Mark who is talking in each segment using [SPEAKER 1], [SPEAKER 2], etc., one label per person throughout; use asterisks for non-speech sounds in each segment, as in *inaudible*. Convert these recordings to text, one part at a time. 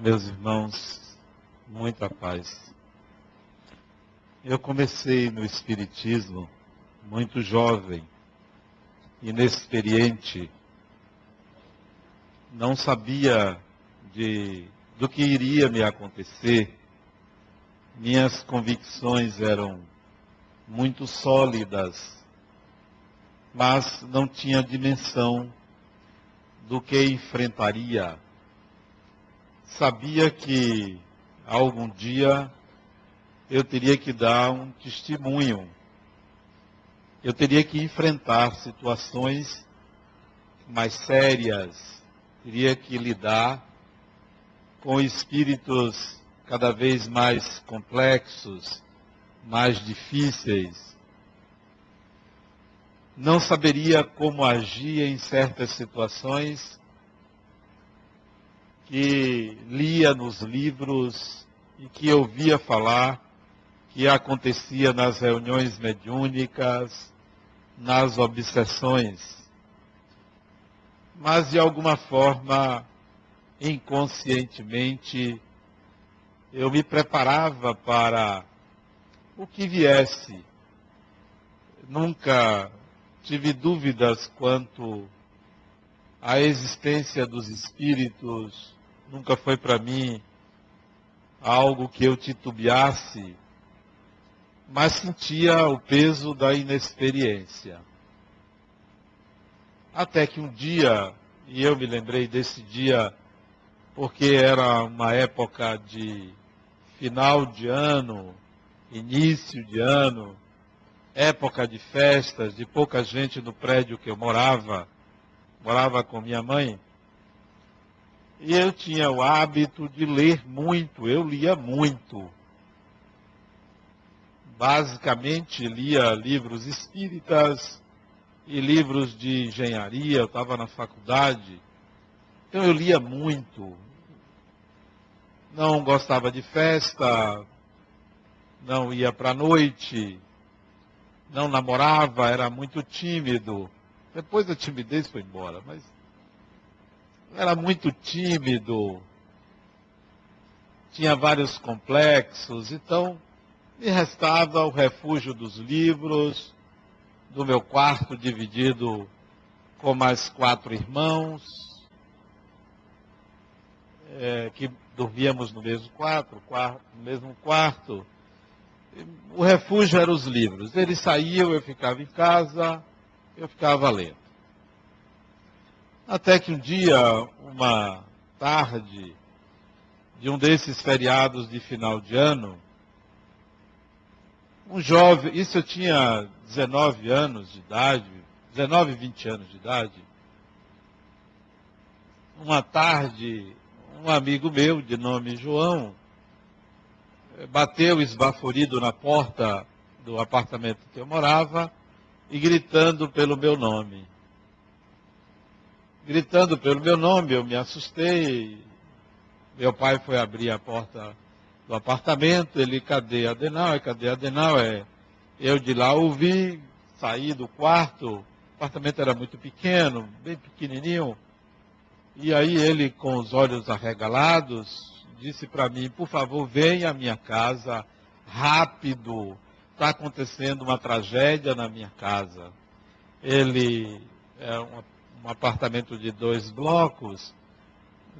[SPEAKER 1] Meus irmãos, muita paz. Eu comecei no Espiritismo muito jovem, inexperiente, não sabia de, do que iria me acontecer, minhas convicções eram muito sólidas, mas não tinha dimensão do que enfrentaria. Sabia que algum dia eu teria que dar um testemunho, eu teria que enfrentar situações mais sérias, teria que lidar com espíritos cada vez mais complexos, mais difíceis. Não saberia como agir em certas situações que lia nos livros e que ouvia falar que acontecia nas reuniões mediúnicas, nas obsessões. Mas, de alguma forma, inconscientemente, eu me preparava para o que viesse. Nunca tive dúvidas quanto à existência dos espíritos, nunca foi para mim algo que eu titubeasse, mas sentia o peso da inexperiência. Até que um dia, e eu me lembrei desse dia porque era uma época de final de ano, início de ano, época de festas, de pouca gente no prédio que eu morava, morava com minha mãe. E eu tinha o hábito de ler muito, eu lia muito. Basicamente lia livros espíritas e livros de engenharia, eu estava na faculdade. Então eu lia muito. Não gostava de festa, não ia para a noite, não namorava, era muito tímido. Depois a timidez foi embora, mas era muito tímido, tinha vários complexos, então me restava o refúgio dos livros, do meu quarto dividido com mais quatro irmãos, é, que dormíamos no mesmo quarto, quarto, no mesmo quarto. O refúgio eram os livros. Eles saíam, eu ficava em casa, eu ficava lendo. Até que um dia, uma tarde, de um desses feriados de final de ano, um jovem, isso eu tinha 19 anos de idade, 19, 20 anos de idade, uma tarde, um amigo meu, de nome João, bateu esbaforido na porta do apartamento que eu morava e gritando pelo meu nome gritando pelo meu nome, eu me assustei. Meu pai foi abrir a porta do apartamento, ele, cadê Adenal? Cadê Adenal? É, eu de lá ouvi, saí do quarto, o apartamento era muito pequeno, bem pequenininho, e aí ele, com os olhos arregalados, disse para mim, por favor, venha à minha casa, rápido, está acontecendo uma tragédia na minha casa. Ele é uma um apartamento de dois blocos,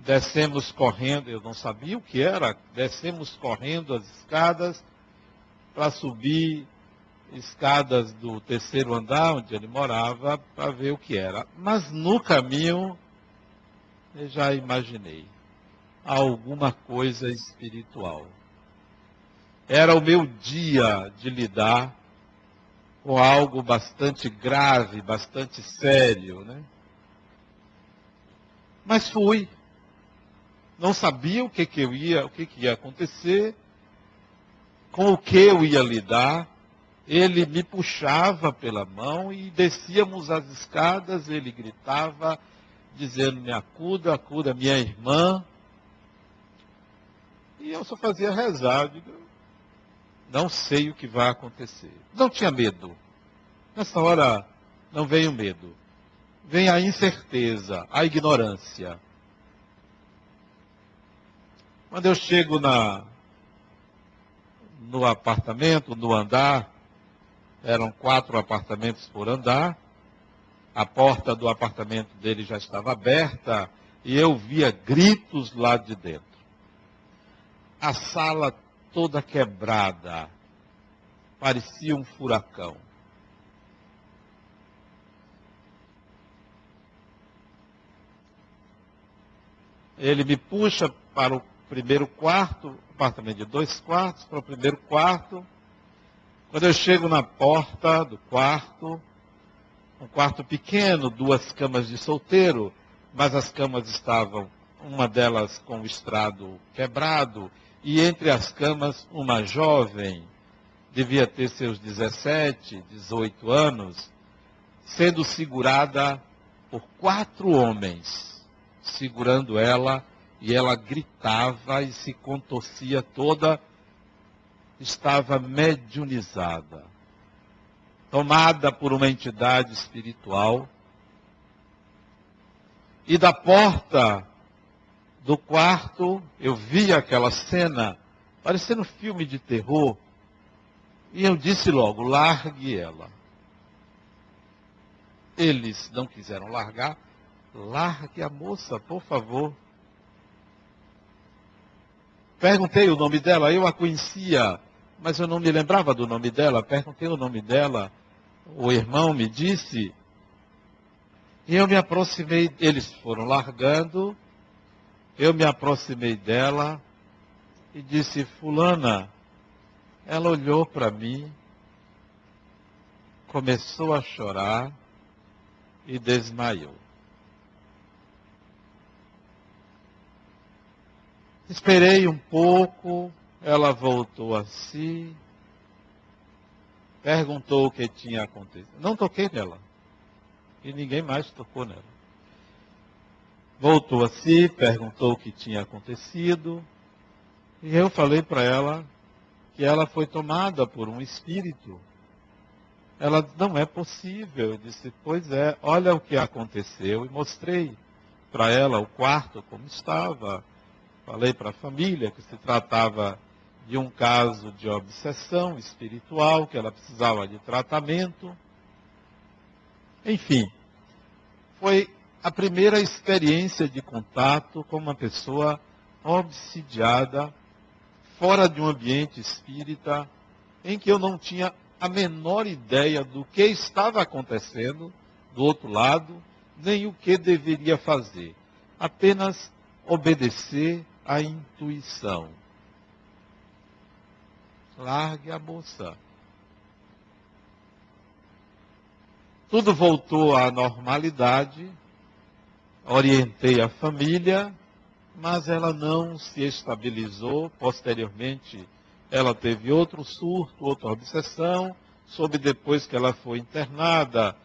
[SPEAKER 1] descemos correndo, eu não sabia o que era, descemos correndo as escadas para subir escadas do terceiro andar, onde ele morava, para ver o que era. Mas no caminho, eu já imaginei alguma coisa espiritual. Era o meu dia de lidar com algo bastante grave, bastante sério, né? Mas fui. Não sabia o que, que eu ia, o que, que ia acontecer, com o que eu ia lidar. Ele me puxava pela mão e descíamos as escadas, ele gritava, dizendo, me acuda, acuda minha irmã. E eu só fazia rezar, digo, não sei o que vai acontecer. Não tinha medo. Nessa hora não veio medo vem a incerteza, a ignorância. Quando eu chego na, no apartamento, no andar, eram quatro apartamentos por andar, a porta do apartamento dele já estava aberta e eu via gritos lá de dentro. A sala toda quebrada, parecia um furacão. Ele me puxa para o primeiro quarto, apartamento de dois quartos, para o primeiro quarto. Quando eu chego na porta do quarto, um quarto pequeno, duas camas de solteiro, mas as camas estavam, uma delas com o estrado quebrado, e entre as camas uma jovem, devia ter seus 17, 18 anos, sendo segurada por quatro homens, segurando ela, e ela gritava e se contorcia toda, estava mediunizada tomada por uma entidade espiritual. E da porta do quarto eu vi aquela cena, parecendo um filme de terror. E eu disse logo: largue ela. Eles não quiseram largar. Largue a moça, por favor. Perguntei o nome dela, eu a conhecia mas eu não me lembrava do nome dela. Perguntei o nome dela, o irmão me disse, e eu me aproximei, eles foram largando, eu me aproximei dela e disse, fulana, ela olhou para mim, começou a chorar e desmaiou. Esperei um pouco, ela voltou a si, perguntou o que tinha acontecido. Não toquei nela. E ninguém mais tocou nela. Voltou a si, perguntou o que tinha acontecido. E eu falei para ela que ela foi tomada por um espírito. Ela não é possível. Eu disse, pois é, olha o que aconteceu. E mostrei para ela o quarto como estava. Falei para a família que se tratava de um caso de obsessão espiritual, que ela precisava de tratamento. Enfim, foi a primeira experiência de contato com uma pessoa obsidiada, fora de um ambiente espírita, em que eu não tinha a menor ideia do que estava acontecendo do outro lado, nem o que deveria fazer. Apenas obedecer à intuição largue a moça. Tudo voltou à normalidade, orientei a família, mas ela não se estabilizou. Posteriormente, ela teve outro surto, outra obsessão, soube depois que ela foi internada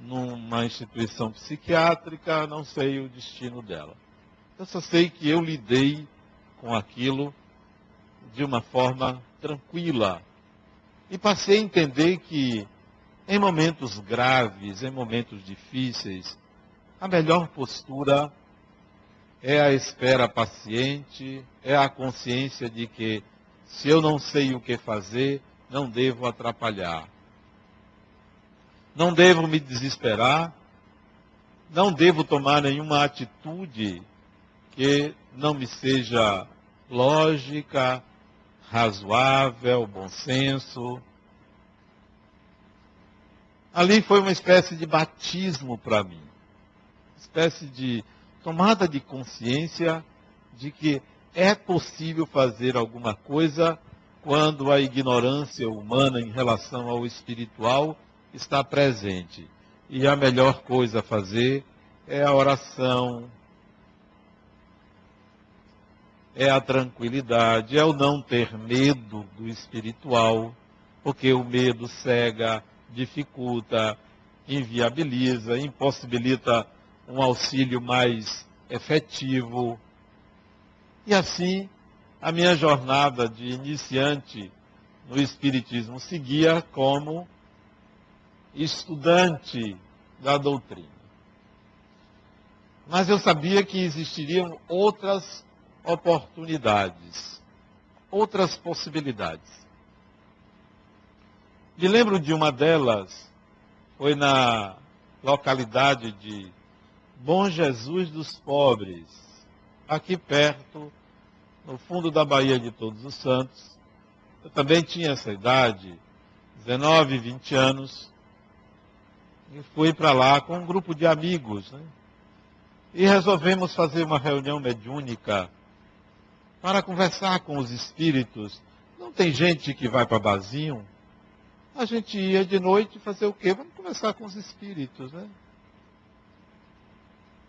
[SPEAKER 1] numa instituição psiquiátrica, não sei o destino dela. Eu só sei que eu lidei com aquilo de uma forma tranquila. E passei a entender que em momentos graves, em momentos difíceis, a melhor postura é a espera paciente, é a consciência de que se eu não sei o que fazer, não devo atrapalhar. Não devo me desesperar, não devo tomar nenhuma atitude que não me seja lógica, razoável, bom senso. Ali foi uma espécie de batismo para mim, espécie de tomada de consciência de que é possível fazer alguma coisa quando a ignorância humana em relação ao espiritual está presente. E a melhor coisa a fazer é a oração, é a tranquilidade, é o não ter medo do espiritual, porque o medo cega, dificulta, inviabiliza, impossibilita um auxílio mais efetivo. E assim, a minha jornada de iniciante no Espiritismo seguia como estudante da doutrina. Mas eu sabia que existiriam outras oportunidades, outras possibilidades. Me lembro de uma delas, foi na localidade de Bom Jesus dos Pobres, aqui perto, no fundo da Bahia de Todos os Santos. Eu também tinha essa idade, 19, 20 anos, e fui para lá com um grupo de amigos. Né? E resolvemos fazer uma reunião mediúnica para conversar com os espíritos. Não tem gente que vai para Bazinho? A gente ia de noite fazer o quê? Vamos conversar com os espíritos, né?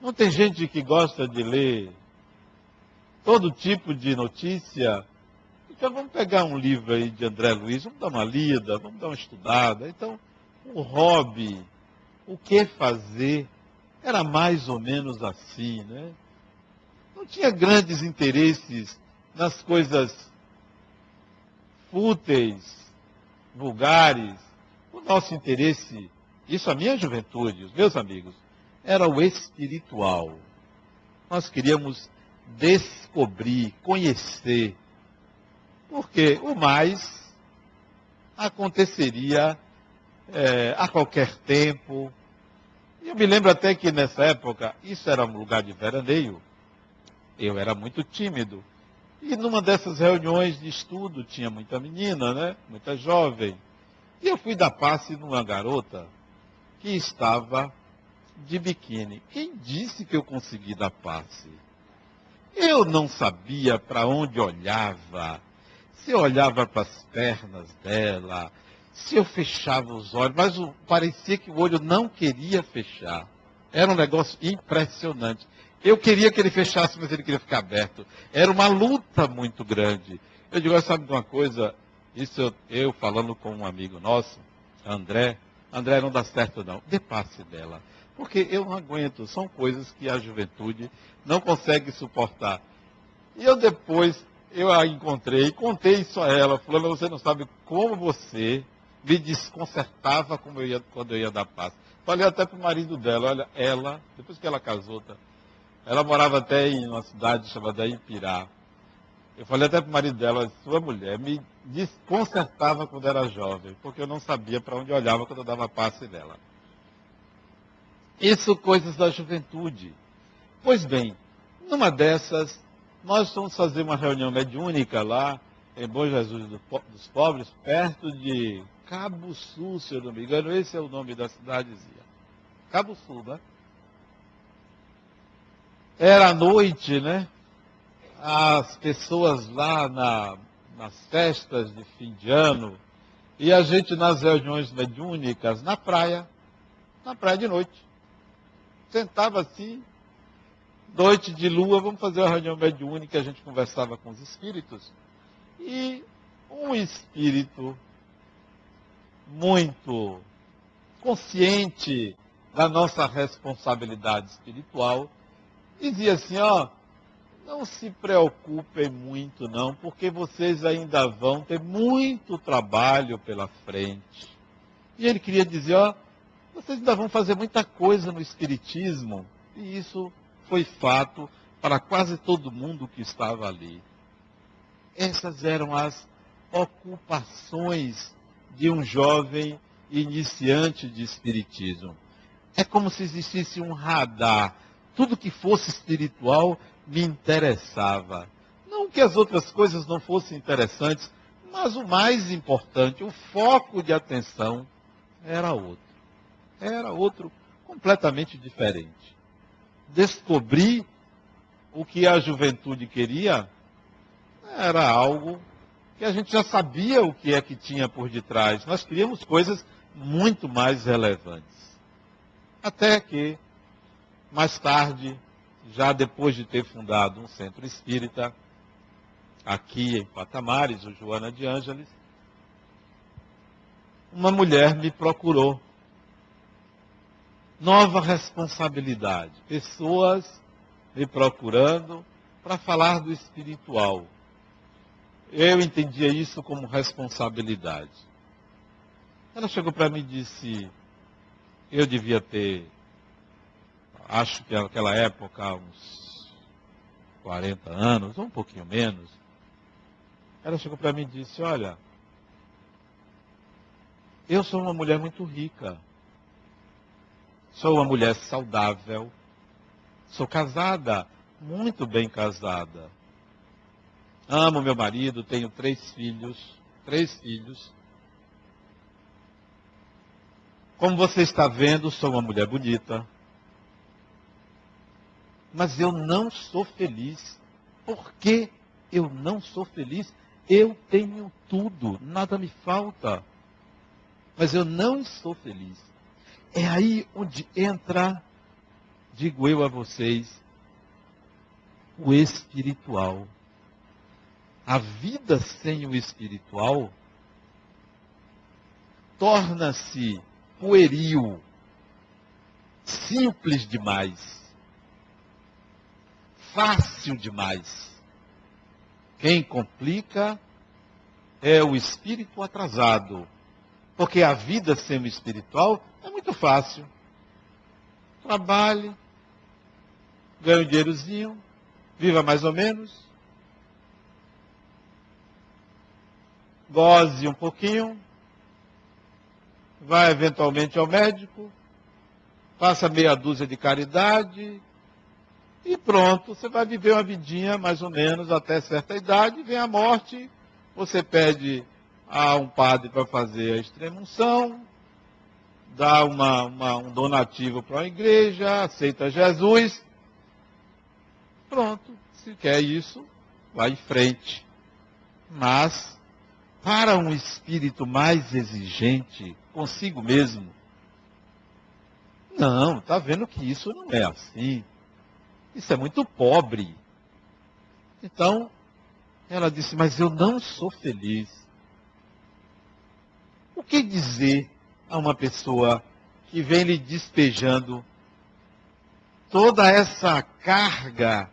[SPEAKER 1] Não tem gente que gosta de ler todo tipo de notícia. Então vamos pegar um livro aí de André Luiz, vamos dar uma lida, vamos dar uma estudada. Então, o hobby, o que fazer, era mais ou menos assim, né? Não tinha grandes interesses nas coisas fúteis, vulgares. O nosso interesse, isso a minha juventude, os meus amigos, era o espiritual. Nós queríamos descobrir, conhecer, porque o mais aconteceria é, a qualquer tempo. Eu me lembro até que nessa época, isso era um lugar de veraneio, eu era muito tímido. E numa dessas reuniões de estudo, tinha muita menina, né? Muita jovem. E eu fui dar passe numa garota que estava de biquíni. Quem disse que eu consegui dar passe? Eu não sabia para onde olhava. Se eu olhava para as pernas dela, se eu fechava os olhos, mas parecia que o olho não queria fechar. Era um negócio impressionante. Eu queria que ele fechasse, mas ele queria ficar aberto. Era uma luta muito grande. Eu digo, sabe de uma coisa? Isso eu, eu, falando com um amigo nosso, André. André, não dá certo não. Dê passe dela. Porque eu não aguento. São coisas que a juventude não consegue suportar. E eu depois, eu a encontrei, contei isso a ela, falando, você não sabe como você me desconcertava eu ia, quando eu ia dar passe. Falei até para o marido dela, olha, ela, depois que ela casou, tá, ela morava até em uma cidade chamada Ipirá. Eu falei até para o marido dela, sua mulher me desconcertava quando era jovem, porque eu não sabia para onde olhava quando eu dava passe dela. Isso coisas da juventude. Pois bem, numa dessas, nós fomos fazer uma reunião mediúnica lá, em Bom Jesus dos Pobres, perto de Cabo Sul, se eu não me engano, esse é o nome da cidadezinha. Cabo Sul, né? Era noite, né? As pessoas lá na, nas festas de fim de ano, e a gente nas reuniões mediúnicas, na praia, na praia de noite. Sentava assim, noite de lua, vamos fazer uma reunião mediúnica, a gente conversava com os espíritos. E um espírito muito consciente da nossa responsabilidade espiritual, dizia assim, ó, não se preocupem muito não, porque vocês ainda vão ter muito trabalho pela frente. E ele queria dizer, ó, vocês ainda vão fazer muita coisa no Espiritismo. E isso foi fato para quase todo mundo que estava ali. Essas eram as ocupações de um jovem iniciante de Espiritismo. É como se existisse um radar tudo que fosse espiritual me interessava. Não que as outras coisas não fossem interessantes, mas o mais importante, o foco de atenção era outro. Era outro completamente diferente. Descobrir o que a juventude queria era algo que a gente já sabia o que é que tinha por detrás. Nós queríamos coisas muito mais relevantes. Até que mais tarde, já depois de ter fundado um centro espírita, aqui em Patamares, o Joana de Ângeles, uma mulher me procurou. Nova responsabilidade. Pessoas me procurando para falar do espiritual. Eu entendia isso como responsabilidade. Ela chegou para mim e disse: eu devia ter acho que naquela época, uns 40 anos, ou um pouquinho menos. Ela chegou para mim e disse: Olha, eu sou uma mulher muito rica. Sou uma mulher saudável. Sou casada, muito bem casada. Amo meu marido, tenho três filhos. Três filhos. Como você está vendo, sou uma mulher bonita. Mas eu não sou feliz. Por que eu não sou feliz? Eu tenho tudo, nada me falta mas eu não estou feliz. É aí onde entra, digo eu a vocês, o espiritual. A vida sem o espiritual torna-se pueril, simples demais, fácil demais. Quem complica é o espírito atrasado porque a vida semi-espiritual é muito fácil. Trabalhe, ganhe um dinheirozinho, viva mais ou menos, goze um pouquinho, vá eventualmente ao médico, faça meia dúzia de caridade e pronto, você vai viver uma vidinha mais ou menos até certa idade, vem a morte, você pede a um padre para fazer a extremunção, dá uma, uma, um donativo para a igreja, aceita Jesus. Pronto, se quer isso, vai em frente. Mas, para um espírito mais exigente consigo mesmo, não, está vendo que isso não é assim. Isso é muito pobre. Então, ela disse, mas eu não sou feliz. O que dizer a uma pessoa que vem lhe despejando toda essa carga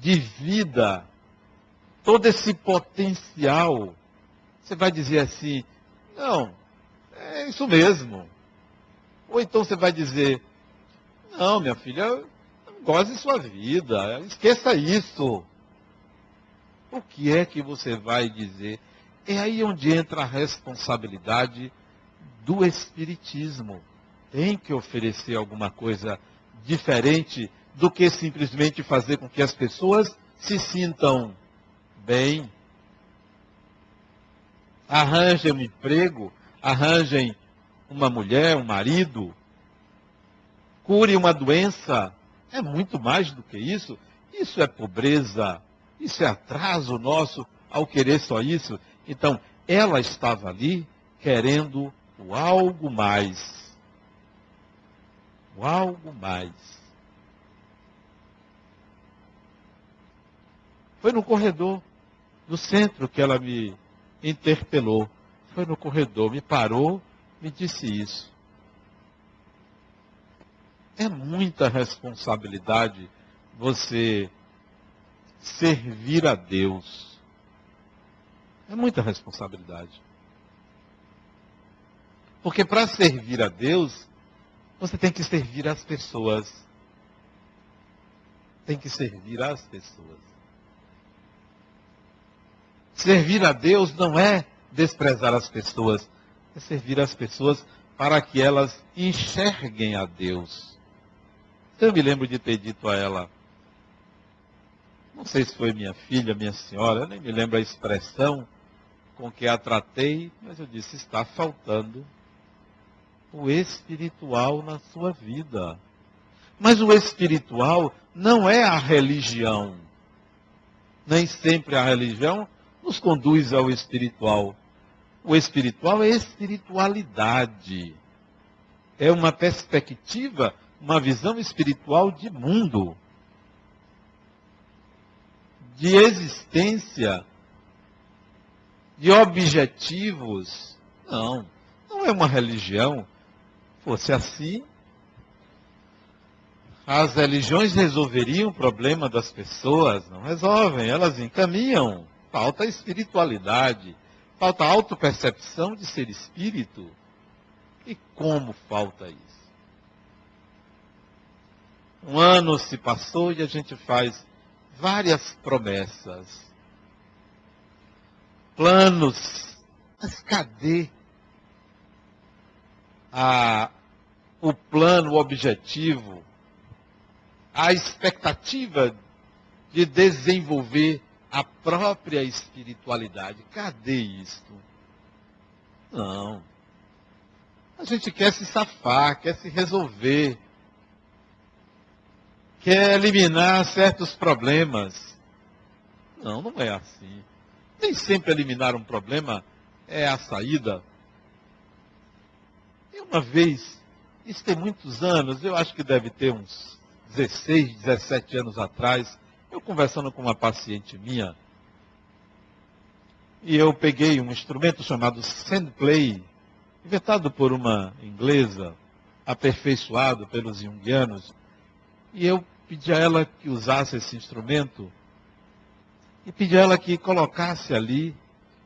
[SPEAKER 1] de vida, todo esse potencial? Você vai dizer assim: não, é isso mesmo. Ou então você vai dizer: não, minha filha, goze sua vida, esqueça isso. O que é que você vai dizer? É aí onde entra a responsabilidade do Espiritismo. Tem que oferecer alguma coisa diferente do que simplesmente fazer com que as pessoas se sintam bem. Arranjem um emprego, arranjem uma mulher, um marido, cure uma doença. É muito mais do que isso. Isso é pobreza, isso é atraso nosso ao querer só isso. Então, ela estava ali querendo o algo mais. O algo mais. Foi no corredor do centro que ela me interpelou. Foi no corredor, me parou, me disse isso. É muita responsabilidade você servir a Deus é muita responsabilidade. Porque para servir a Deus, você tem que servir as pessoas. Tem que servir as pessoas. Servir a Deus não é desprezar as pessoas, é servir as pessoas para que elas enxerguem a Deus. Eu me lembro de ter dito a ela, não sei se foi minha filha, minha senhora, eu nem me lembro a expressão, com que a tratei, mas eu disse: está faltando o espiritual na sua vida. Mas o espiritual não é a religião. Nem sempre a religião nos conduz ao espiritual. O espiritual é espiritualidade. É uma perspectiva, uma visão espiritual de mundo, de existência de objetivos. Não, não é uma religião. Fosse assim, as religiões resolveriam o problema das pessoas, não resolvem, elas encaminham. Falta espiritualidade, falta autopercepção de ser espírito. E como falta isso? Um ano se passou e a gente faz várias promessas, planos, mas cadê a, o plano, o objetivo, a expectativa de desenvolver a própria espiritualidade? Cadê isto? Não. A gente quer se safar, quer se resolver, quer eliminar certos problemas. Não, não é assim. Nem sempre eliminar um problema é a saída. E uma vez, isso tem muitos anos, eu acho que deve ter uns 16, 17 anos atrás, eu conversando com uma paciente minha, e eu peguei um instrumento chamado Sandplay, inventado por uma inglesa, aperfeiçoado pelos junguianos, e eu pedi a ela que usasse esse instrumento e pedi a ela que colocasse ali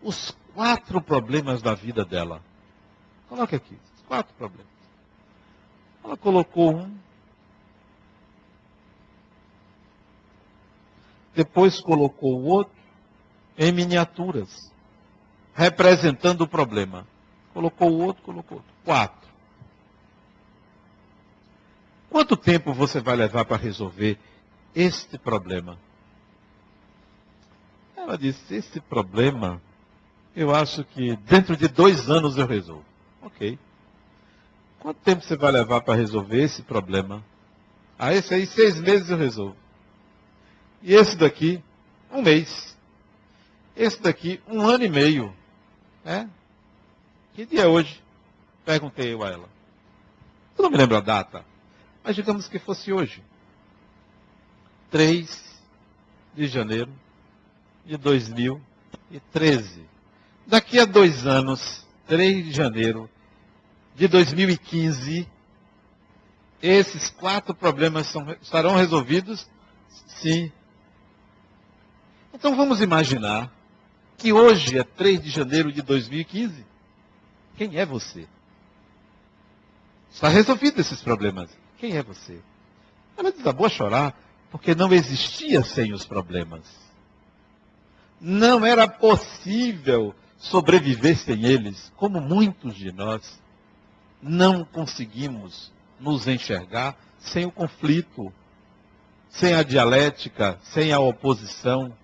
[SPEAKER 1] os quatro problemas da vida dela. Coloque aqui, os quatro problemas. Ela colocou um. Depois colocou o outro em miniaturas, representando o problema. Colocou o outro, colocou outro. Quatro. Quanto tempo você vai levar para resolver este problema? Ela disse: Esse problema, eu acho que dentro de dois anos eu resolvo. Ok. Quanto tempo você vai levar para resolver esse problema? Ah, esse aí, seis meses eu resolvo. E esse daqui, um mês. Esse daqui, um ano e meio. É? Que dia é hoje? Perguntei eu a ela. Eu não me lembro a data. Mas digamos que fosse hoje. 3 de janeiro de 2013. Daqui a dois anos, 3 de janeiro de 2015, esses quatro problemas são, estarão resolvidos? Sim. Então vamos imaginar que hoje é 3 de janeiro de 2015. Quem é você? Está resolvido esses problemas. Quem é você? Ela desabou a chorar, porque não existia sem os problemas. Não era possível sobreviver sem eles, como muitos de nós não conseguimos nos enxergar sem o conflito, sem a dialética, sem a oposição.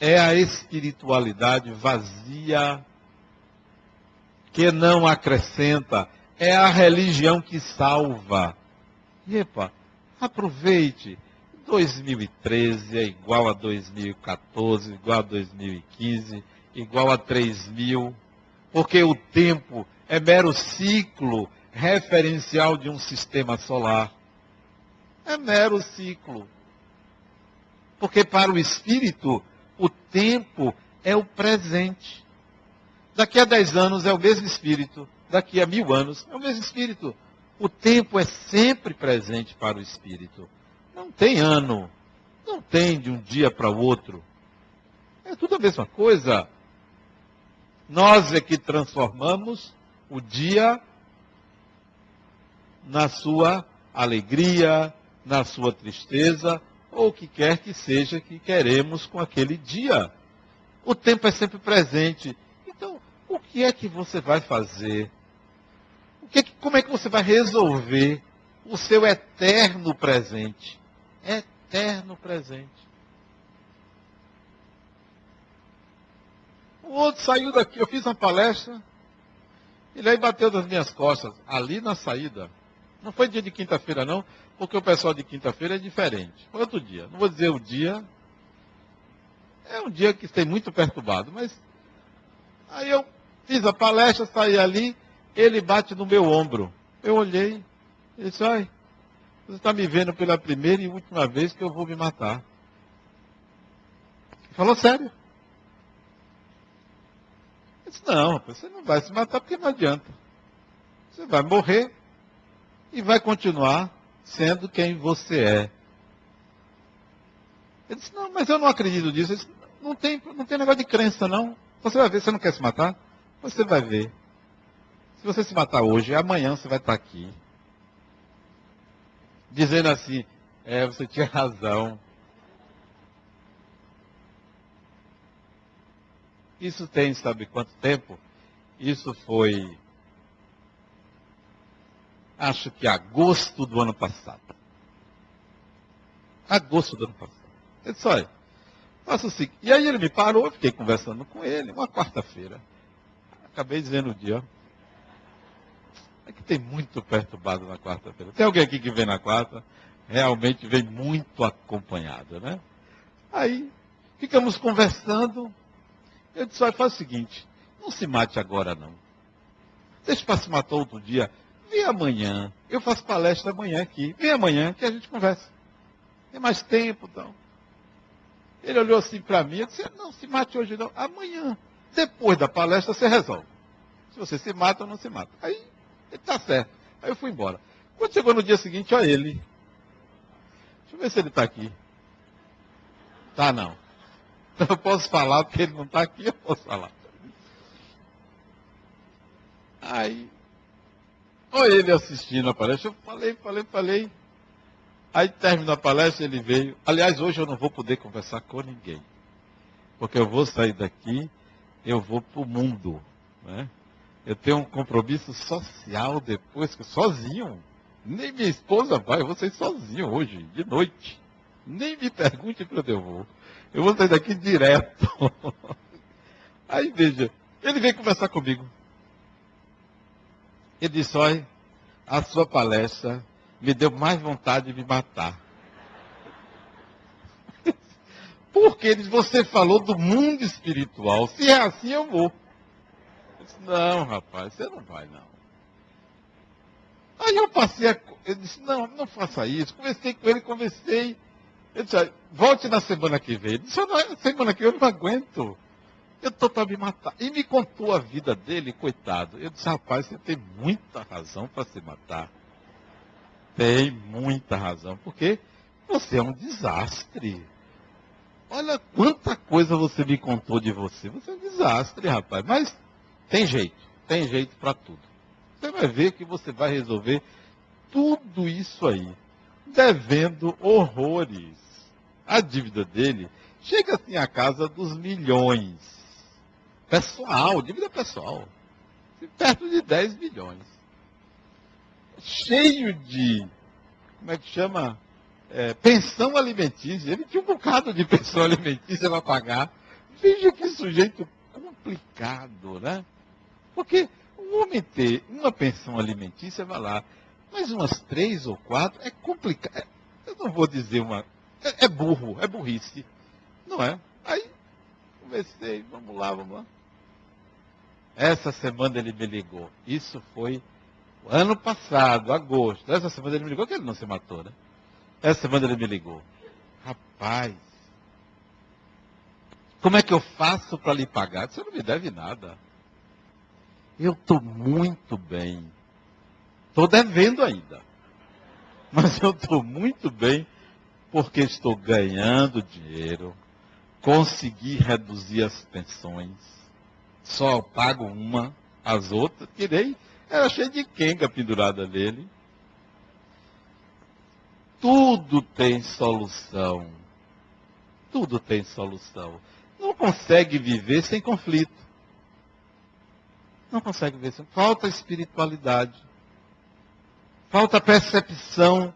[SPEAKER 1] É a espiritualidade vazia que não acrescenta, é a religião que salva. Epa, aproveite. 2013 é igual a 2014, igual a 2015, igual a 3000, porque o tempo é mero ciclo referencial de um sistema solar. É mero ciclo. Porque para o espírito, o tempo é o presente. Daqui a dez anos é o mesmo espírito, daqui a mil anos é o mesmo espírito. O tempo é sempre presente para o espírito. Não tem ano. Não tem de um dia para o outro. É tudo a mesma coisa. Nós é que transformamos o dia na sua alegria, na sua tristeza, ou o que quer que seja que queremos com aquele dia. O tempo é sempre presente. O que é que você vai fazer que, como é que você vai resolver o seu eterno presente? Eterno presente. O outro saiu daqui, eu fiz uma palestra, ele aí bateu nas minhas costas, ali na saída. Não foi dia de quinta-feira, não, porque o pessoal de quinta-feira é diferente. Foi outro dia. Não vou dizer o dia. É um dia que tem muito perturbado, mas. Aí eu fiz a palestra, saí ali, ele bate no meu ombro. Eu olhei, ele disse, ai, você está me vendo pela primeira e última vez que eu vou me matar. Ele falou sério. Eu disse, não, você não vai se matar porque não adianta. Você vai morrer e vai continuar sendo quem você é. Ele disse, não, mas eu não acredito nisso. Disse, não, tem, não tem negócio de crença, não. Você vai ver, você não quer se matar? Você vai ver. Se você se matar hoje, amanhã você vai estar aqui. dizendo assim: é, você tinha *laughs* razão. Isso tem, sabe quanto tempo? Isso foi, acho que agosto do ano passado. Agosto do ano passado. Ele disse, olha, faça assim. E aí ele me parou, eu fiquei conversando com ele, uma quarta-feira. Acabei dizendo o dia. É que tem muito perturbado na quarta-feira. Tem alguém aqui que vem na quarta? Realmente vem muito acompanhado, né? Aí, ficamos conversando. Eu disse, olha, faz o seguinte, não se mate agora não. Deixa para se matar outro dia. Vem amanhã. Eu faço palestra amanhã aqui. Vem amanhã que a gente conversa. Tem mais tempo, então. Ele olhou assim para mim e disse, não, se mate hoje não. Amanhã. Depois da palestra você resolve. Se você se mata ou não se mata. Aí, ele tá certo. Aí eu fui embora. Quando chegou no dia seguinte, olha ele. Deixa eu ver se ele está aqui. Tá não. Então *laughs* eu posso falar, porque ele não está aqui, eu posso falar. Aí, olha ele assistindo a palestra. Eu falei, falei, falei. Aí terminou a palestra, ele veio. Aliás, hoje eu não vou poder conversar com ninguém. Porque eu vou sair daqui, eu vou para o mundo. Né? Eu tenho um compromisso social depois, sozinho. Nem minha esposa vai, eu vou sair sozinho hoje, de noite. Nem me pergunte para onde eu vou. Eu vou sair daqui direto. *laughs* Aí veja, ele veio conversar comigo. Ele disse, olha, a sua palestra me deu mais vontade de me matar. Porque você falou do mundo espiritual. Se é assim, eu vou. Eu disse, não, rapaz, você não vai, não. Aí eu passei a. Eu disse, não, não faça isso. Conversei com ele, conversei. Ele disse, volte na semana que vem. Ele disse, não, semana que vem eu não aguento. Eu estou para me matar. E me contou a vida dele, coitado. Eu disse, rapaz, você tem muita razão para se matar. Tem muita razão, porque você é um desastre. Olha quanta coisa você me contou de você. Você é um desastre, rapaz. Mas tem jeito, tem jeito para tudo. Você vai ver que você vai resolver tudo isso aí, devendo horrores. A dívida dele chega assim à casa dos milhões. Pessoal, dívida pessoal. Perto de 10 milhões. Cheio de, como é que chama? É, pensão alimentícia. Ele tinha um bocado de pensão alimentícia para pagar. Veja que sujeito complicado, né? Porque o homem ter uma pensão alimentícia, vai lá, mas umas três ou quatro é complicado. É, eu não vou dizer uma. É, é burro, é burrice. Não é? Aí, conversei, vamos lá, vamos lá. Essa semana ele me ligou. Isso foi ano passado, agosto. Essa semana ele me ligou, que ele não se matou, né? Essa semana ele me ligou. Rapaz, como é que eu faço para lhe pagar? Você não me deve nada. Eu estou muito bem. Estou devendo ainda. Mas eu estou muito bem porque estou ganhando dinheiro, consegui reduzir as pensões só pago uma, as outras, tirei, era cheio de quenga pendurada nele. Tudo tem solução. Tudo tem solução. Não consegue viver sem conflito. Não consegue viver sem. Falta espiritualidade. Falta percepção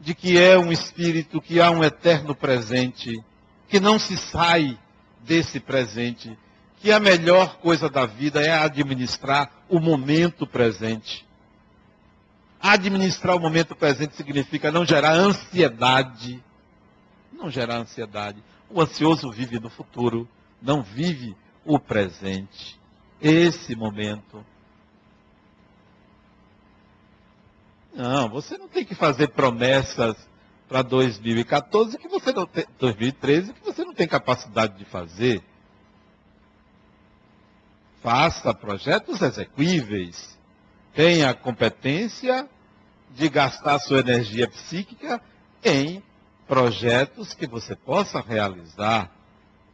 [SPEAKER 1] de que é um espírito, que há um eterno presente, que não se sai desse presente que a melhor coisa da vida é administrar o momento presente. Administrar o momento presente significa não gerar ansiedade. Não gerar ansiedade. O ansioso vive no futuro, não vive o presente. Esse momento. Não, você não tem que fazer promessas para 2014 que você não tem, 2013 que você não tem capacidade de fazer. Faça projetos execuíveis. Tenha a competência de gastar sua energia psíquica em projetos que você possa realizar.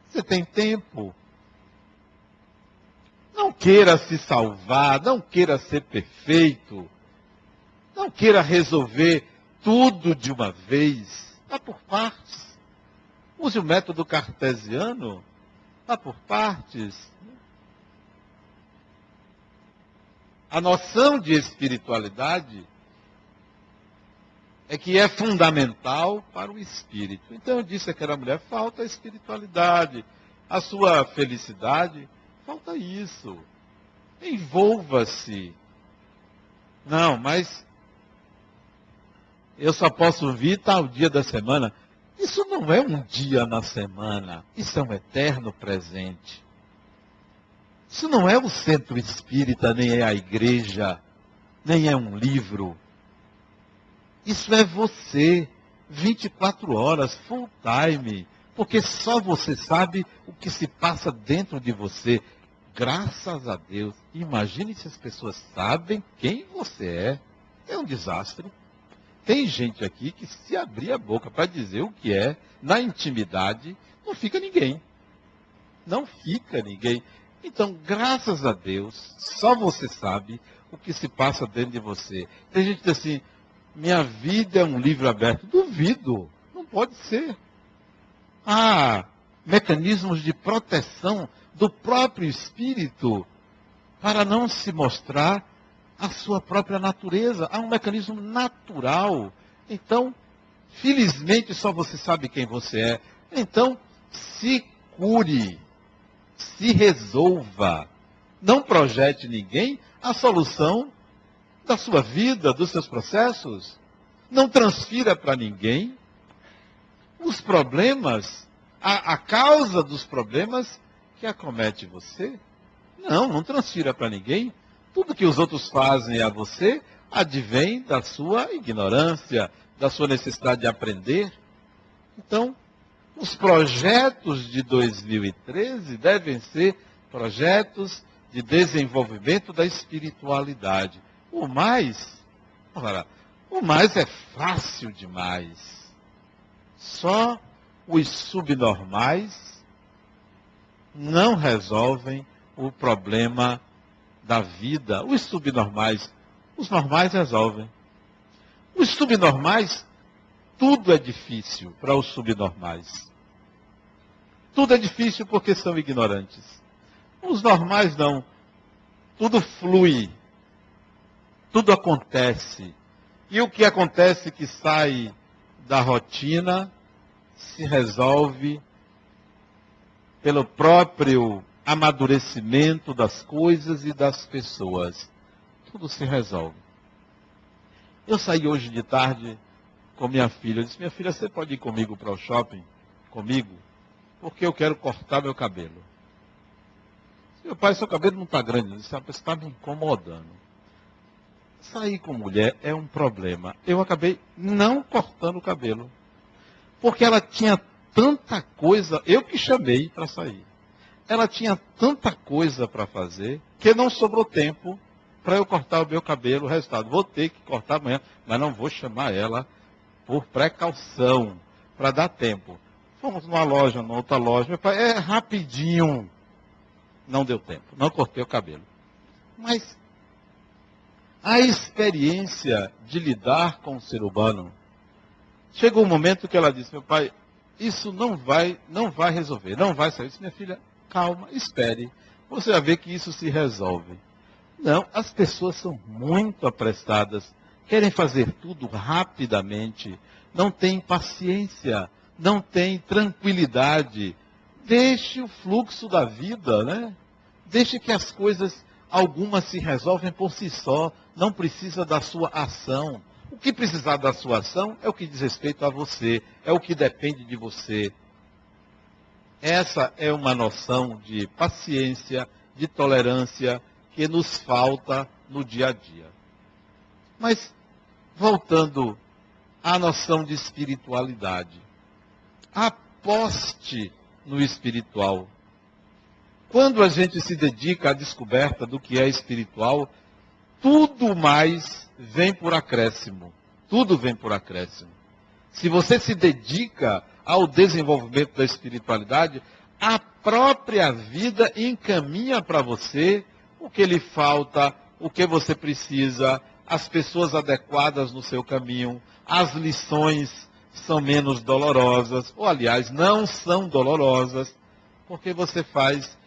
[SPEAKER 1] Você tem tempo. Não queira se salvar, não queira ser perfeito. Não queira resolver tudo de uma vez. Vá por partes. Use o método cartesiano. Vá por partes. A noção de espiritualidade é que é fundamental para o espírito. Então eu disse àquela mulher, falta a espiritualidade, a sua felicidade, falta isso. Envolva-se. Não, mas eu só posso vir tal dia da semana. Isso não é um dia na semana, isso é um eterno presente. Isso não é o centro espírita, nem é a igreja, nem é um livro. Isso é você, 24 horas, full time, porque só você sabe o que se passa dentro de você. Graças a Deus. Imagine se as pessoas sabem quem você é. É um desastre. Tem gente aqui que se abrir a boca para dizer o que é, na intimidade, não fica ninguém. Não fica ninguém. Então, graças a Deus, só você sabe o que se passa dentro de você. Tem gente que diz assim, minha vida é um livro aberto. Duvido. Não pode ser. Há mecanismos de proteção do próprio espírito para não se mostrar a sua própria natureza. Há um mecanismo natural. Então, felizmente só você sabe quem você é. Então, se cure, se resolva. Não projete ninguém a solução da sua vida, dos seus processos. Não transfira para ninguém os problemas, a, a, causa dos problemas que acomete você. Não, não transfira para ninguém. Tudo que os outros fazem a você advém da sua ignorância, da sua necessidade de aprender. Então, os projetos de 2013 devem ser projetos de desenvolvimento da espiritualidade. O mais, ora, o mais é fácil demais. Só os subnormais não resolvem o problema da vida. Os subnormais, os normais resolvem. Os subnormais, tudo é difícil para os subnormais. Tudo é difícil porque são ignorantes. Os normais não. Tudo flui tudo acontece. E o que acontece que sai da rotina se resolve pelo próprio amadurecimento das coisas e das pessoas. Tudo se resolve. Eu saí hoje de tarde com minha filha. Eu disse, minha filha, você pode ir comigo para o shopping? Comigo? Porque eu quero cortar meu cabelo. Meu pai, seu cabelo não está grande. Você está me incomodando. Sair com mulher é um problema. Eu acabei não cortando o cabelo. Porque ela tinha tanta coisa, eu que chamei para sair. Ela tinha tanta coisa para fazer que não sobrou tempo para eu cortar o meu cabelo. O resultado, vou ter que cortar amanhã, mas não vou chamar ela por precaução, para dar tempo. Fomos numa loja, numa outra loja. Meu pai, é rapidinho. Não deu tempo, não cortei o cabelo. Mas a experiência de lidar com o ser humano. Chegou um momento que ela disse, meu pai, isso não vai, não vai resolver, não vai sair. Disse, minha filha, calma, espere. Você vai ver que isso se resolve. Não, as pessoas são muito apressadas, querem fazer tudo rapidamente, não têm paciência, não têm tranquilidade. Deixe o fluxo da vida, né? Deixe que as coisas algumas se resolvem por si só, não precisa da sua ação. O que precisar da sua ação é o que diz respeito a você, é o que depende de você. Essa é uma noção de paciência, de tolerância que nos falta no dia a dia. Mas, voltando à noção de espiritualidade, aposte no espiritual. Quando a gente se dedica à descoberta do que é espiritual, tudo mais vem por acréscimo. Tudo vem por acréscimo. Se você se dedica ao desenvolvimento da espiritualidade, a própria vida encaminha para você o que lhe falta, o que você precisa, as pessoas adequadas no seu caminho, as lições são menos dolorosas, ou aliás, não são dolorosas, porque você faz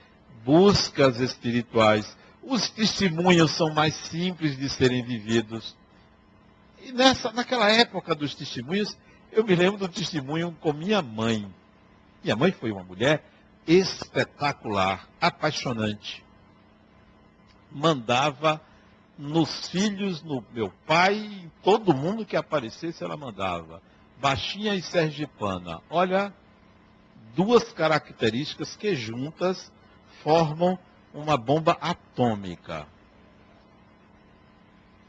[SPEAKER 1] buscas espirituais. Os testemunhos são mais simples de serem vividos. E nessa, naquela época dos testemunhos, eu me lembro do testemunho com minha mãe. Minha mãe foi uma mulher espetacular, apaixonante. Mandava nos filhos, no meu pai, todo mundo que aparecesse ela mandava. Baixinha e sergipana. Olha, duas características que juntas formam uma bomba atômica.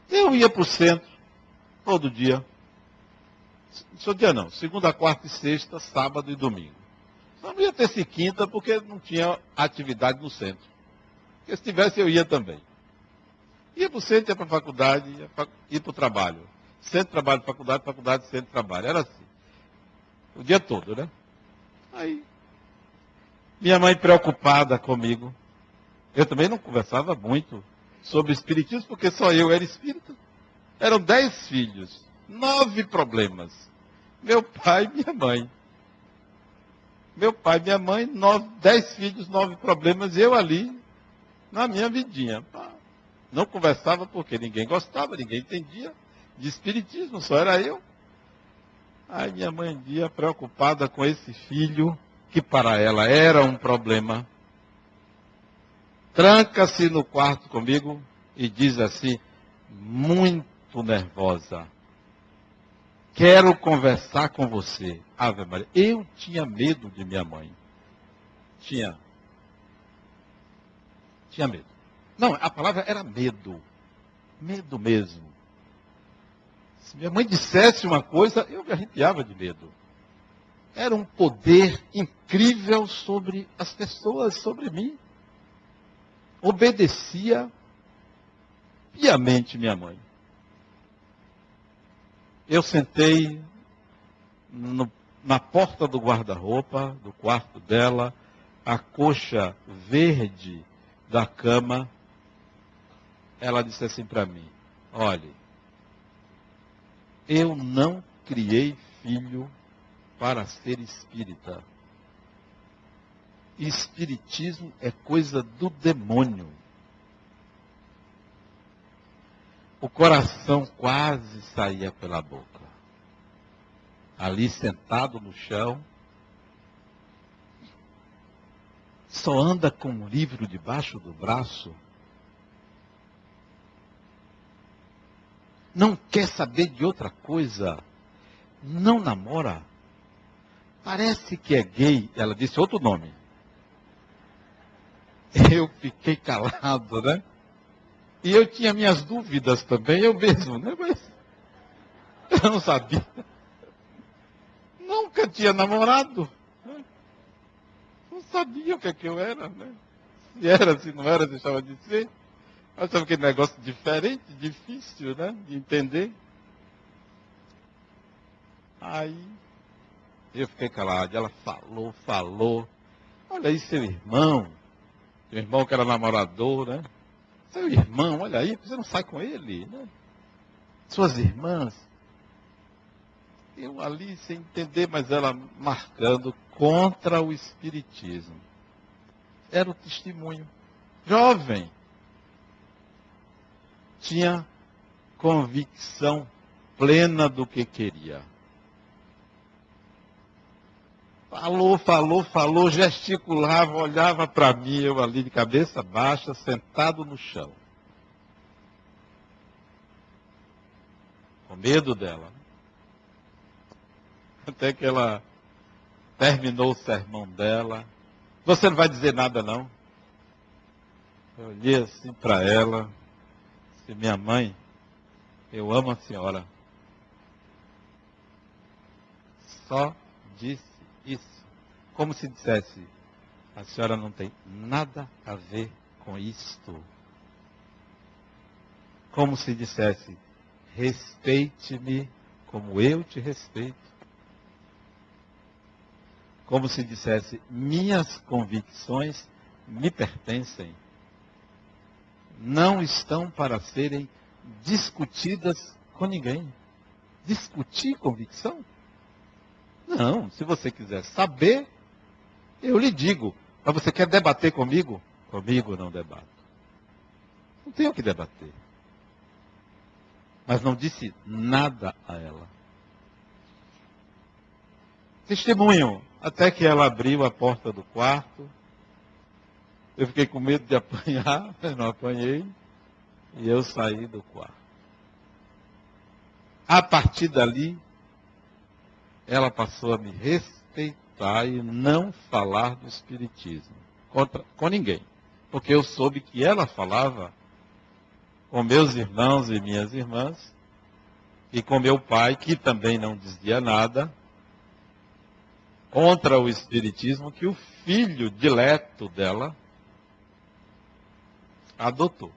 [SPEAKER 1] Eu ia para o centro todo dia. Seu dia não, segunda, quarta e sexta, sábado e domingo. Só não ia ter se quinta porque não tinha atividade no centro. Porque se tivesse eu ia também. Ia para o centro, ia para a faculdade, ia, para o trabalho. Centro, trabalho, faculdade, faculdade, centro, trabalho. Era assim. O dia todo, né? Aí, minha mãe preocupada comigo. Eu também não conversava muito sobre espiritismo, porque só eu era espírita. Eram dez filhos, nove problemas. Meu pai e minha mãe. Meu pai e minha mãe, nove, dez filhos, nove problemas, e eu ali, na minha vidinha. Não conversava porque ninguém gostava, ninguém entendia de espiritismo, só era eu. Aí minha mãe um dia, preocupada com esse filho, que para ela era um problema, tranca-se no quarto comigo e diz assim, muito nervosa, quero conversar com você. Ave Maria, eu tinha medo de minha mãe. Tinha. Tinha medo. Não, a palavra era medo. Medo mesmo. Se minha mãe dissesse uma coisa, eu me arrepiava de medo. Era um poder incrível sobre as pessoas, sobre mim. Obedecia piamente minha mãe. Eu sentei no, na porta do guarda-roupa, do quarto dela, a coxa verde da cama, ela disse assim para mim: olhe, eu não criei filho para ser espírita. Espiritismo é coisa do demônio. O coração quase saía pela boca. Ali sentado no chão, só anda com um livro debaixo do braço não quer saber de outra coisa, não namora, parece que é gay. Ela disse outro nome. *laughs* Eu fiquei calado, né? E eu tinha minhas dúvidas também, eu mesmo, né? Mas *laughs* eu não sabia. Nunca tinha namorado. Né? Não sabia o que, é que eu era, né? Se era, se não era, deixava de ser. Sabe aquele negócio diferente, difícil, né? De entender. Aí eu fiquei calado. Ela falou, falou. Olha aí seu irmão. Seu irmão que era namorador, né? Seu irmão, olha aí, você não sai com ele, né? Suas irmãs. Eu ali sem entender, mas ela marcando contra o espiritismo. Era o testemunho. Jovem tinha convicção plena do que queria. Falou, falou, falou, gesticulava, olhava para mim, eu ali de cabeça baixa, sentado no chão. Com medo dela. Até que ela terminou o sermão dela. Você não vai dizer nada, não? Eu olhei assim para ela, que minha mãe, eu amo a senhora, só disse isso. Como se dissesse, a senhora não tem nada a ver com isto. Como se dissesse, respeite-me como eu te respeito. Como se dissesse, minhas convicções me pertencem não estão para serem discutidas com ninguém. Discutir convicção? Não, se você quiser saber, eu lhe digo. Mas você quer debater comigo? Comigo não debato. Não tenho que debater. Mas não disse nada a ela. Testemunho, até que ela abriu a porta do quarto. Eu fiquei com medo de apanhar, *laughs* mas não apanhei. E eu saí do quarto. A partir dali, ela passou a me respeitar e não falar do Espiritismo contra, com ninguém. Porque eu soube que ela falava com meus irmãos e minhas irmãs, e com meu pai, que também não dizia nada, contra o Espiritismo que o filho dileto dela adotou.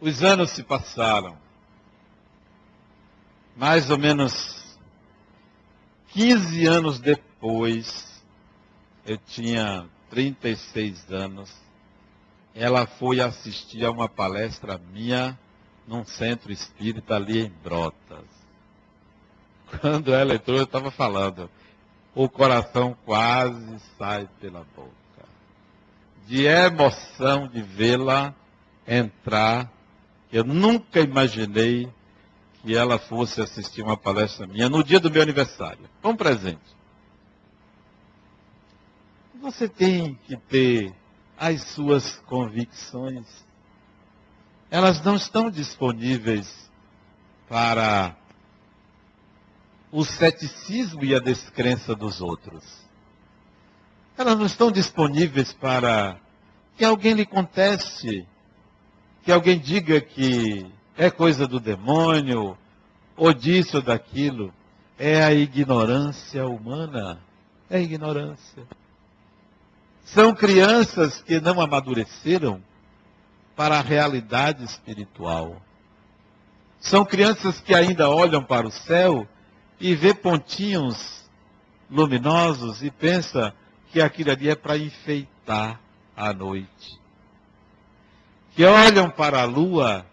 [SPEAKER 1] Os anos se passaram. Mais ou menos 15 anos depois, eu tinha 36 anos, ela foi assistir a uma palestra minha num centro espírita ali em Brotas. Quando ela entrou, eu estava falando, o coração quase sai pela boca. De emoção de vê-la entrar, eu nunca imaginei que ela fosse assistir uma palestra minha no dia do meu aniversário. Um presente. Você tem que ter as suas convicções. Elas não estão disponíveis para o ceticismo e a descrença dos outros. Elas não estão disponíveis para que alguém lhe conteste, que alguém diga que é coisa do demônio, ou disso ou daquilo. É a ignorância humana. É ignorância. São crianças que não amadureceram para a realidade espiritual. São crianças que ainda olham para o céu e vê pontinhos luminosos e pensa que aquilo ali é para enfeitar a noite. Que olham para a lua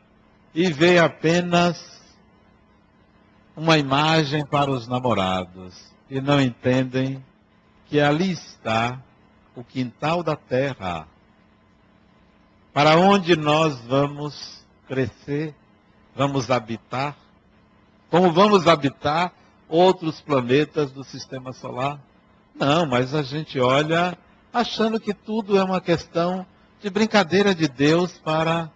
[SPEAKER 1] e vê apenas uma imagem para os namorados e não entendem que ali está o quintal da terra, para onde nós vamos crescer, vamos habitar, como vamos habitar outros planetas do sistema solar. Não, mas a gente olha achando que tudo é uma questão de brincadeira de Deus para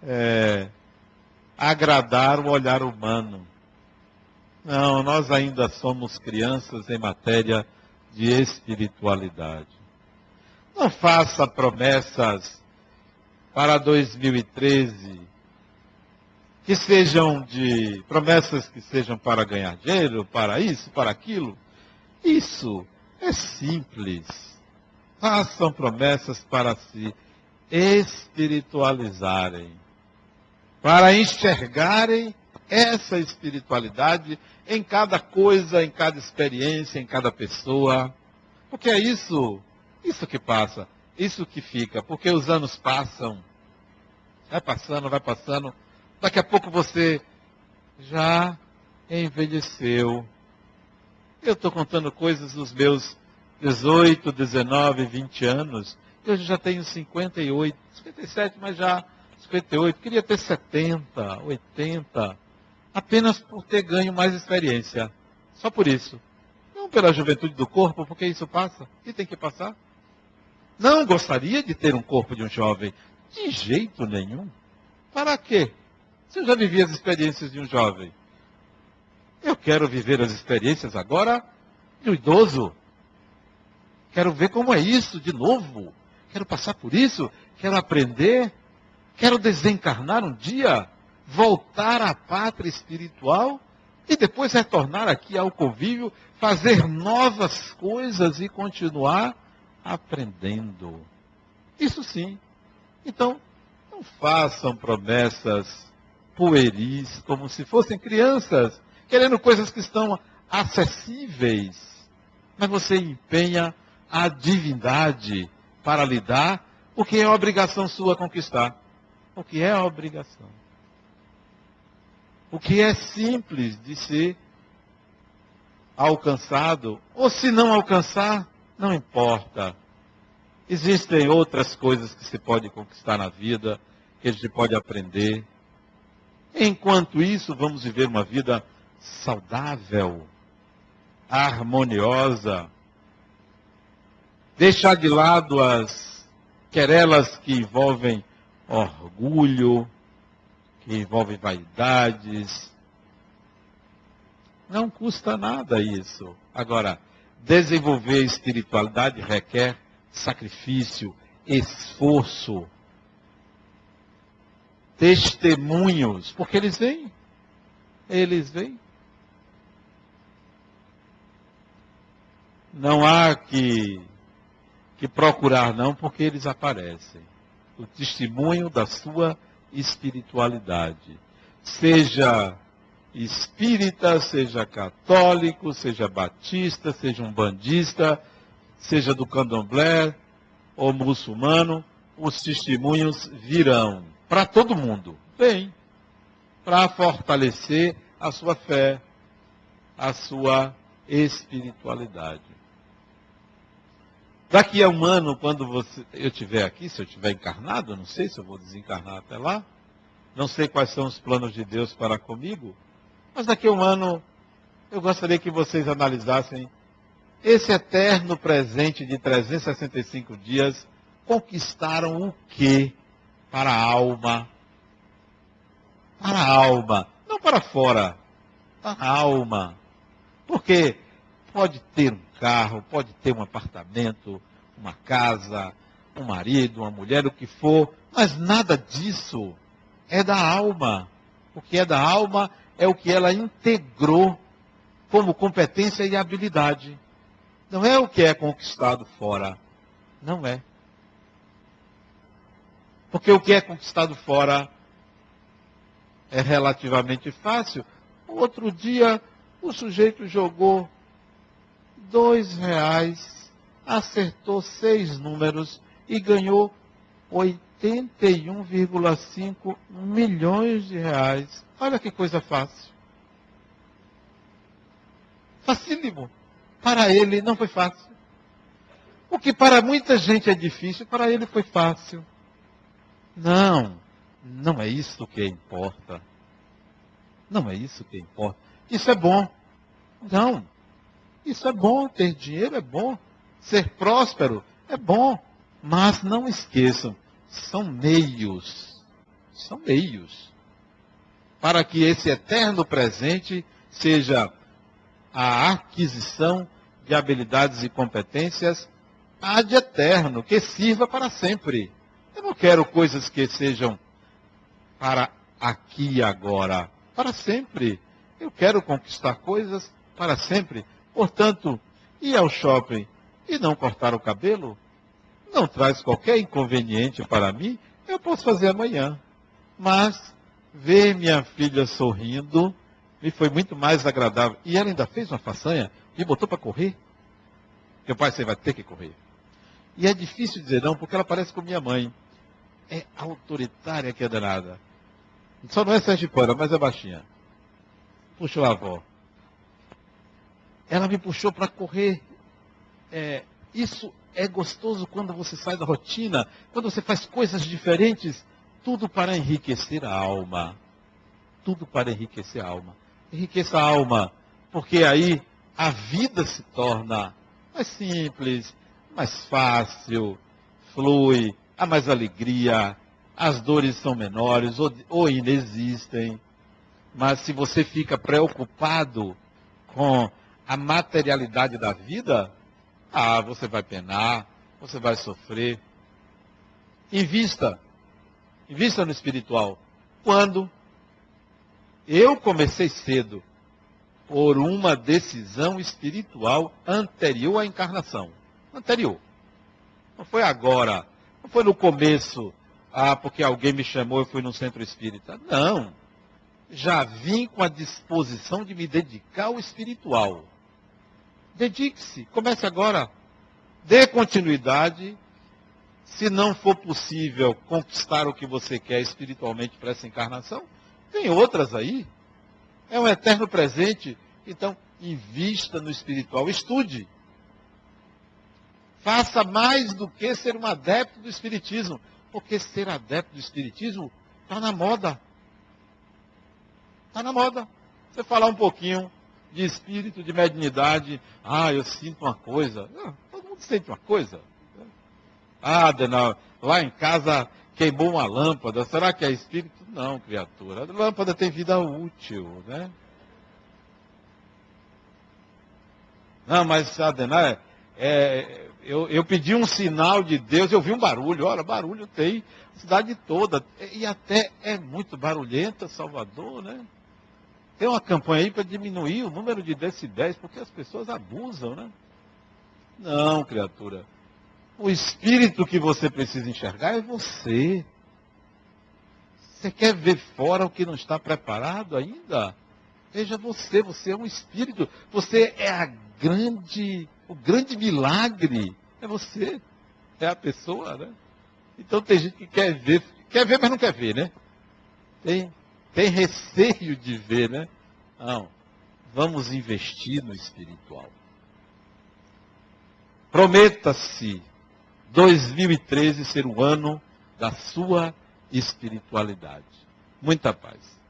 [SPEAKER 1] é, agradar o olhar humano. Não, nós ainda somos crianças em matéria de espiritualidade. Não faça promessas para 2013 que sejam de promessas que sejam para ganhar dinheiro, para isso, para aquilo. Isso é simples. Façam promessas para se espiritualizarem para enxergarem essa espiritualidade em cada coisa, em cada experiência, em cada pessoa. Porque é isso, isso que passa, isso que fica, porque os anos passam, vai passando, vai passando, daqui a pouco você já envelheceu. Eu estou contando coisas dos meus 18, 19, 20 anos. Eu já tenho 58, 57, mas já 58, queria ter 70, 80, apenas por ter ganho mais experiência. Só por isso. Não pela juventude do corpo, porque isso passa e tem que passar. Não gostaria de ter um corpo de um jovem. De jeito nenhum. Para quê? Se eu já vivi as experiências de um jovem. Eu quero viver as experiências agora um idoso. Quero ver como é isso de novo. Quero passar por isso. Quero aprender. Quero desencarnar um dia, voltar à pátria espiritual e depois retornar aqui ao convívio, fazer novas coisas e continuar aprendendo. Isso sim. Então, não façam promessas pueris, como se fossem crianças, querendo coisas que estão acessíveis. Mas você empenha a divindade para lhe dar, porque é obrigação sua conquistar. o que é obrigação. O que é simples de ser alcançado, ou se não alcançar, não importa. Existem outras coisas que se pode conquistar na vida, que a gente pode aprender. Enquanto isso, vamos viver uma vida saudável, harmoniosa. Deixar de lado as querelas que envolvem orgulho, que envolvem vaidades. Não custa nada isso. Agora, desenvolver espiritualidade requer sacrifício, esforço, testemunhos, porque eles vêm. Eles vêm. Não há que, que procurar, não, porque eles aparecem. O testemunho da sua espiritualidade. Seja espírita, seja católico, seja batista, seja um bandista, seja do candomblé ou muçulmano, os testemunhos virão para todo mundo. Vem para fortalecer a sua fé, a sua espiritualidade. Daqui a um ano, quando você, eu estiver aqui, se eu estiver encarnado, não sei se eu vou desencarnar até lá, não sei quais são os planos de Deus para comigo, mas daqui a um ano eu gostaria que vocês analisassem esse eterno presente de 365 dias conquistaram o que para a alma? Para a alma, não para fora, para a alma. Porque pode ter um carro, pode ter um apartamento, uma casa, um marido, uma mulher, o que for, mas nada disso é da alma. O que é da alma é o que ela integrou como competência e habilidade. Não é o que é conquistado fora. Não é. Porque o que é conquistado fora é relativamente fácil. Outro dia, o sujeito jogou dois reais, acertou seis números e ganhou 81,5 milhões de reais. Olha que coisa fácil. Facílimo. Para ele não foi fácil. O que para muita gente é difícil, para ele foi fácil. Não, não é isso que importa. Não é isso que importa. Isso é bom. Não. Isso é bom, ter dinheiro é bom. Ser próspero é bom. Mas não esqueçam, são meios. São meios. Para que esse eterno presente seja a aquisição de habilidades e competências ad eterno, que sirva para sempre. Eu não quero coisas que sejam para aqui e agora, para sempre. Eu quero conquistar coisas para sempre. Portanto, ir ao shopping e não cortar o cabelo não traz qualquer inconveniente para mim. Eu posso fazer amanhã. Mas ver minha filha sorrindo me foi muito mais agradável. E ela ainda fez uma façanha me botou para correr. Meu pai, você vai ter que correr. E é difícil dizer não, porque ela parece com minha mãe. É autoritária que é danada. Só não é sergipana, mas é baixinha. Puxou a avó. Ela me puxou para correr. É, isso é gostoso quando você sai da rotina, quando você faz coisas diferentes, tudo para enriquecer a alma. Tudo para enriquecer a alma. Enriqueça a alma, porque aí a vida se torna mais simples, mais fácil, flui, há mais alegria, as dores são menores ou, ou inexistem. Mas se você fica preocupado com a materialidade da vida, ah, você vai penar, você vai sofrer. Invista. Invista no espiritual. Quando? Eu comecei cedo por uma decisão espiritual anterior à encarnação. Anterior. Não foi agora. Não foi no começo. Ah, porque alguém me chamou, eu fui no centro espírita. Não. Já vim com a disposição de me dedicar ao espiritual. Dedique-se. Comece agora. Dê continuidade. Se não for possível conquistar o que você quer espiritualmente para essa encarnação, tem outras aí. É um eterno presente. Então, invista no espiritual, estude. Faça mais do que ser um adepto do espiritismo. Porque ser adepto do espiritismo está na moda. Está na moda. Você falar um pouquinho de espírito, de mediunidade. Ah, eu sinto uma coisa. Ah, todo mundo sente uma coisa. Ah, Denal, lá em casa queimou uma lâmpada. Será que é espírito? Não, criatura. A lâmpada tem vida útil, né? Não, mas Adenal, é, é, eu, eu pedi um sinal de Deus, eu vi um barulho. Olha, barulho tem a cidade toda. E até é muito barulhenta Salvador, né? Tem uma campanha aí para diminuir o número de decibéis, porque as pessoas abusam, né? Não, criatura. O espírito que você precisa enxergar é você. Você quer ver fora o que não está preparado ainda? Veja você, você é um espírito. Você é a grande, o grande milagre. É você. É a pessoa, né? Então tem gente que quer ver, quer ver, mas não quer ver, né? Tem, tem receio de ver, né? Não. Vamos investir no espiritual. Prometa-se 2013 ser o ano da sua espiritualidade. Muita paz.